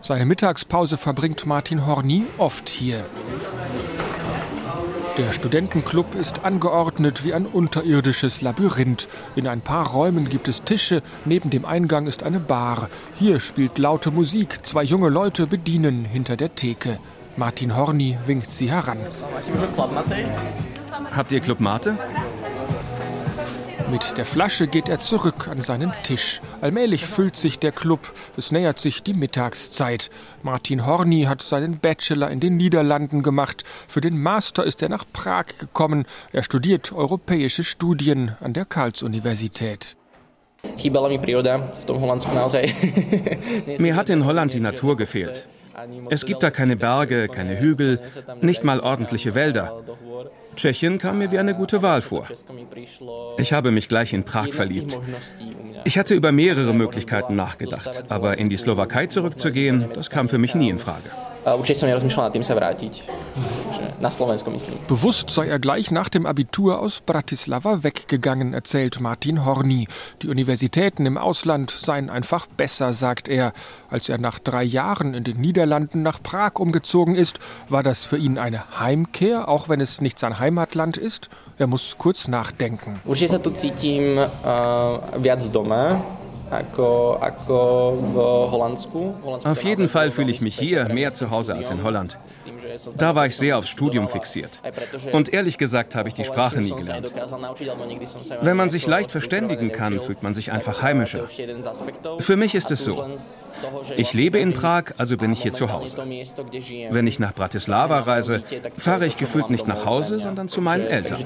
Seine Mittagspause verbringt Martin Horny oft hier. Der Studentenclub ist angeordnet wie ein unterirdisches Labyrinth. In ein paar Räumen gibt es Tische, neben dem Eingang ist eine Bar. Hier spielt laute Musik, zwei junge Leute bedienen hinter der Theke. Martin Horny winkt sie heran. Habt ihr Club Mate? Mit der Flasche geht er zurück an seinen Tisch. Allmählich füllt sich der Club. Es nähert sich die Mittagszeit. Martin Horny hat seinen Bachelor in den Niederlanden gemacht. Für den Master ist er nach Prag gekommen. Er studiert europäische Studien an der Karls-Universität. Mir hat in Holland die Natur gefehlt. Es gibt da keine Berge, keine Hügel, nicht mal ordentliche Wälder. Tschechien kam mir wie eine gute Wahl vor. Ich habe mich gleich in Prag verliebt. Ich hatte über mehrere Möglichkeiten nachgedacht, aber in die Slowakei zurückzugehen, das kam für mich nie in Frage. Bewusst sei er gleich nach dem Abitur aus Bratislava weggegangen, erzählt Martin Horny. Die Universitäten im Ausland seien einfach besser, sagt er. Als er nach drei Jahren in den Niederlanden nach Prag umgezogen ist, war das für ihn eine Heimkehr, auch wenn es nicht sein Heimatland ist? Er muss kurz nachdenken. Určite sa tu cítim uh, viac doma, auf jeden Fall fühle ich mich hier mehr zu Hause als in Holland. Da war ich sehr aufs Studium fixiert. Und ehrlich gesagt habe ich die Sprache nie gelernt. Wenn man sich leicht verständigen kann, fühlt man sich einfach heimischer. Für mich ist es so. Ich lebe in Prag, also bin ich hier zu Hause. Wenn ich nach Bratislava reise, fahre ich gefühlt nicht nach Hause, sondern zu meinen Eltern.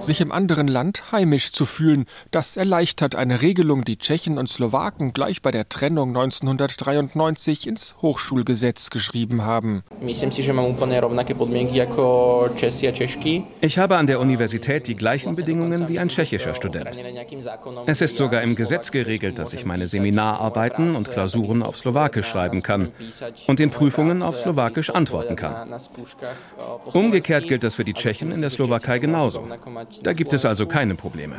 Sich im anderen Land heimisch zu fühlen, das erleichtert eine Regelung, die Tschechen und Slowaken gleich bei der Trennung 1993 ins Hochschulgesetz geschrieben haben. Ich habe an der Universität die gleichen Bedingungen wie ein tschechischer Student. Es ist sogar im Gesetz geregelt, dass ich meine Seminararbeiten und Klausuren auf Slowakisch schreiben kann und in Prüfungen auf Slowakisch antworten kann. Umgekehrt gilt das für die Tschechen in der Slowakei genauso. Da gibt es also keine Probleme.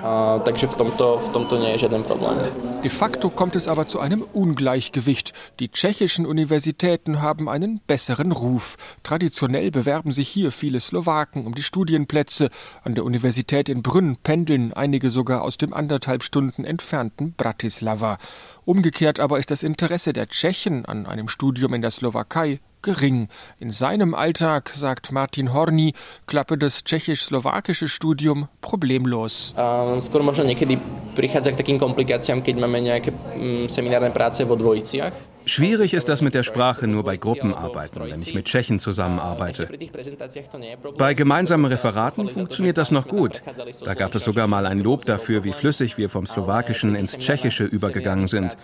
De facto kommt es aber zu einem Ungleichgewicht. Die tschechischen Universitäten haben einen besseren Ruf. Traditionell bewerben sich hier viele Slowaken um die Studienplätze. An der Universität in Brünn pendeln einige sogar aus dem anderthalb Stunden entfernten Bratislava. Umgekehrt aber ist das Interesse der Tschechen an einem Studium in der Slowakei gering. In seinem Alltag, sagt Martin Horny, klappe das tschechisch-slowakische Studium problemlos. Um, skoro možno niekedy prichádza k takým komplikáciám, keď máme nejaké dvojiciach. Schwierig ist das mit der Sprache nur bei Gruppenarbeiten, wenn ich mit Tschechen zusammenarbeite. Bei gemeinsamen Referaten funktioniert das noch gut. Da gab es sogar mal ein Lob dafür, wie flüssig wir vom Slowakischen ins Tschechische übergegangen sind.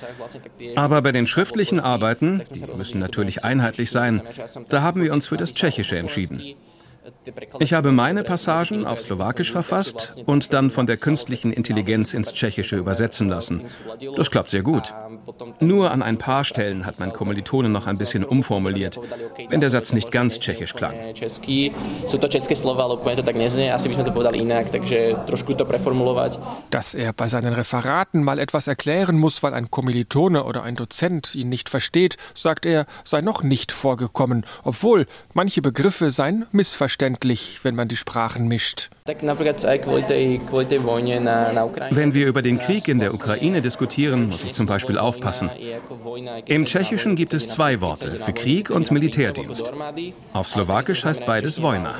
Aber bei den schriftlichen Arbeiten, die müssen natürlich einheitlich sein, da haben wir uns für das Tschechische entschieden. Ich habe meine Passagen auf Slowakisch verfasst und dann von der künstlichen Intelligenz ins Tschechische übersetzen lassen. Das klappt sehr gut. Nur an ein paar Stellen hat mein Kommilitone noch ein bisschen umformuliert, wenn der Satz nicht ganz tschechisch klang. Dass er bei seinen Referaten mal etwas erklären muss, weil ein Kommilitone oder ein Dozent ihn nicht versteht, sagt er, sei noch nicht vorgekommen, obwohl manche Begriffe seien missverständlich, wenn man die Sprachen mischt. Wenn wir über den Krieg in der Ukraine diskutieren, muss ich zum Beispiel aufpassen. Im Tschechischen gibt es zwei Worte für Krieg und Militärdienst. Auf Slowakisch heißt beides Vojna.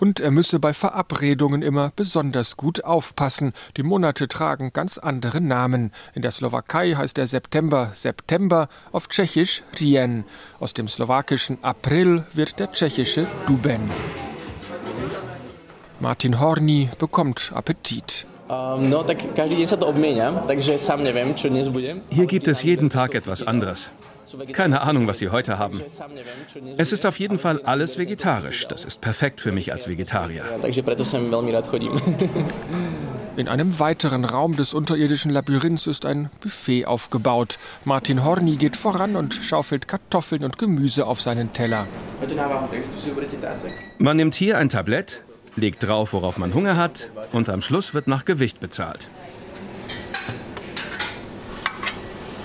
Und er müsse bei Verabredungen immer besonders gut aufpassen. Die Monate tragen ganz andere Namen. In der Slowakei heißt der September September, auf Tschechisch Rien. Aus dem slowakischen April wird der tschechische Duben. Martin Horny bekommt Appetit. Hier gibt es jeden Tag etwas anderes. Keine Ahnung, was Sie heute haben. Es ist auf jeden Fall alles vegetarisch. Das ist perfekt für mich als Vegetarier. In einem weiteren Raum des unterirdischen Labyrinths ist ein Buffet aufgebaut. Martin Horny geht voran und schaufelt Kartoffeln und Gemüse auf seinen Teller. Man nimmt hier ein Tablett, legt drauf, worauf man Hunger hat, und am Schluss wird nach Gewicht bezahlt.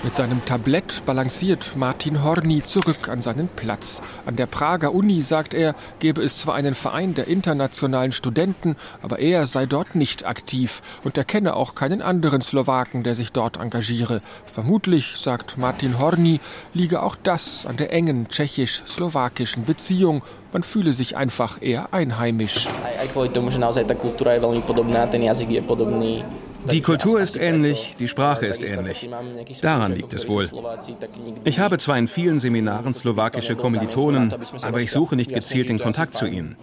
Mit seinem Tablett balanciert Martin Horny zurück an seinen Platz. An der Prager Uni, sagt er, gebe es zwar einen Verein der internationalen Studenten, aber er sei dort nicht aktiv und er kenne auch keinen anderen Slowaken, der sich dort engagiere. Vermutlich, sagt Martin Horny, liege auch das an der engen tschechisch-slowakischen Beziehung. Man fühle sich einfach eher einheimisch. Die Kultur ist ähnlich, die Sprache ist ähnlich. Daran liegt es wohl. Ich habe zwar in vielen Seminaren slowakische Kommilitonen, aber ich suche nicht gezielt den Kontakt zu ihnen.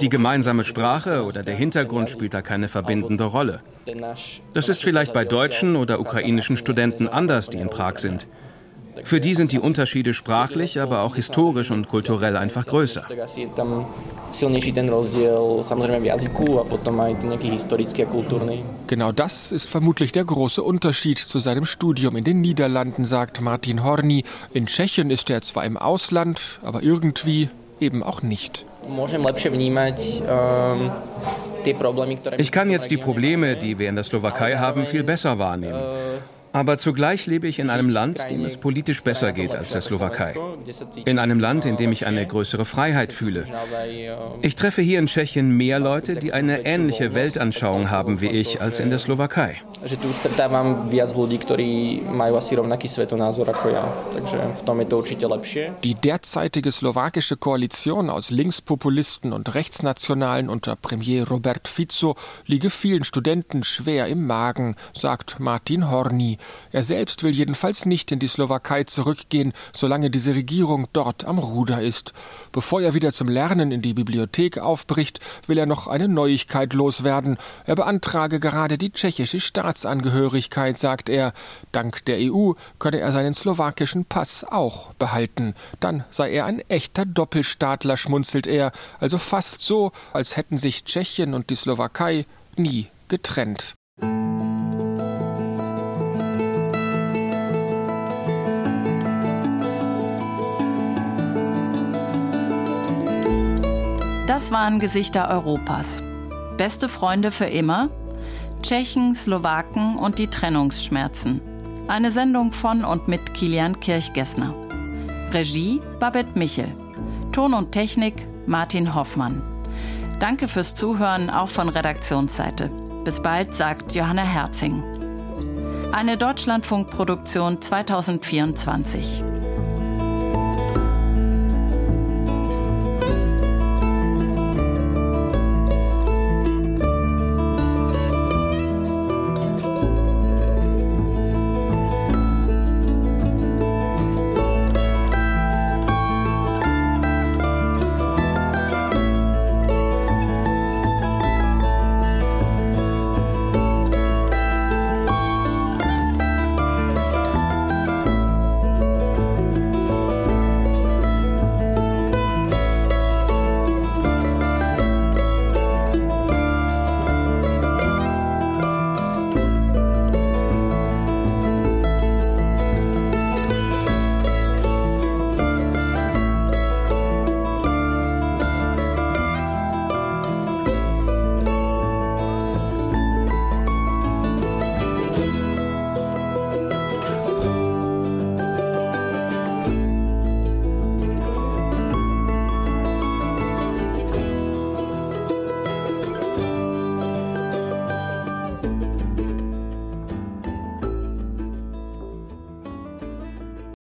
Die gemeinsame Sprache oder der Hintergrund spielt da keine verbindende Rolle. Das ist vielleicht bei deutschen oder ukrainischen Studenten anders, die in Prag sind. Für die sind die Unterschiede sprachlich, aber auch historisch und kulturell einfach größer. Genau das ist vermutlich der große Unterschied zu seinem Studium in den Niederlanden, sagt Martin Horny. In Tschechien ist er zwar im Ausland, aber irgendwie eben auch nicht. Ich kann jetzt die Probleme, die wir in der Slowakei haben, viel besser wahrnehmen. Aber zugleich lebe ich in einem Land, dem es politisch besser geht als der Slowakei. In einem Land, in dem ich eine größere Freiheit fühle. Ich treffe hier in Tschechien mehr Leute, die eine ähnliche Weltanschauung haben wie ich, als in der Slowakei. Die derzeitige slowakische Koalition aus Linkspopulisten und Rechtsnationalen unter Premier Robert Fico liege vielen Studenten schwer im Magen, sagt Martin Horny. Er selbst will jedenfalls nicht in die Slowakei zurückgehen, solange diese Regierung dort am Ruder ist. Bevor er wieder zum Lernen in die Bibliothek aufbricht, will er noch eine Neuigkeit loswerden. Er beantrage gerade die tschechische Staatsangehörigkeit, sagt er. Dank der EU könne er seinen slowakischen Pass auch behalten. Dann sei er ein echter Doppelstaatler, schmunzelt er, also fast so, als hätten sich Tschechien und die Slowakei nie getrennt. Das waren Gesichter Europas. Beste Freunde für immer? Tschechen, Slowaken und die Trennungsschmerzen. Eine Sendung von und mit Kilian Kirchgessner. Regie Babette Michel. Ton und Technik Martin Hoffmann. Danke fürs Zuhören, auch von Redaktionsseite. Bis bald, sagt Johanna Herzing. Eine Deutschlandfunkproduktion 2024.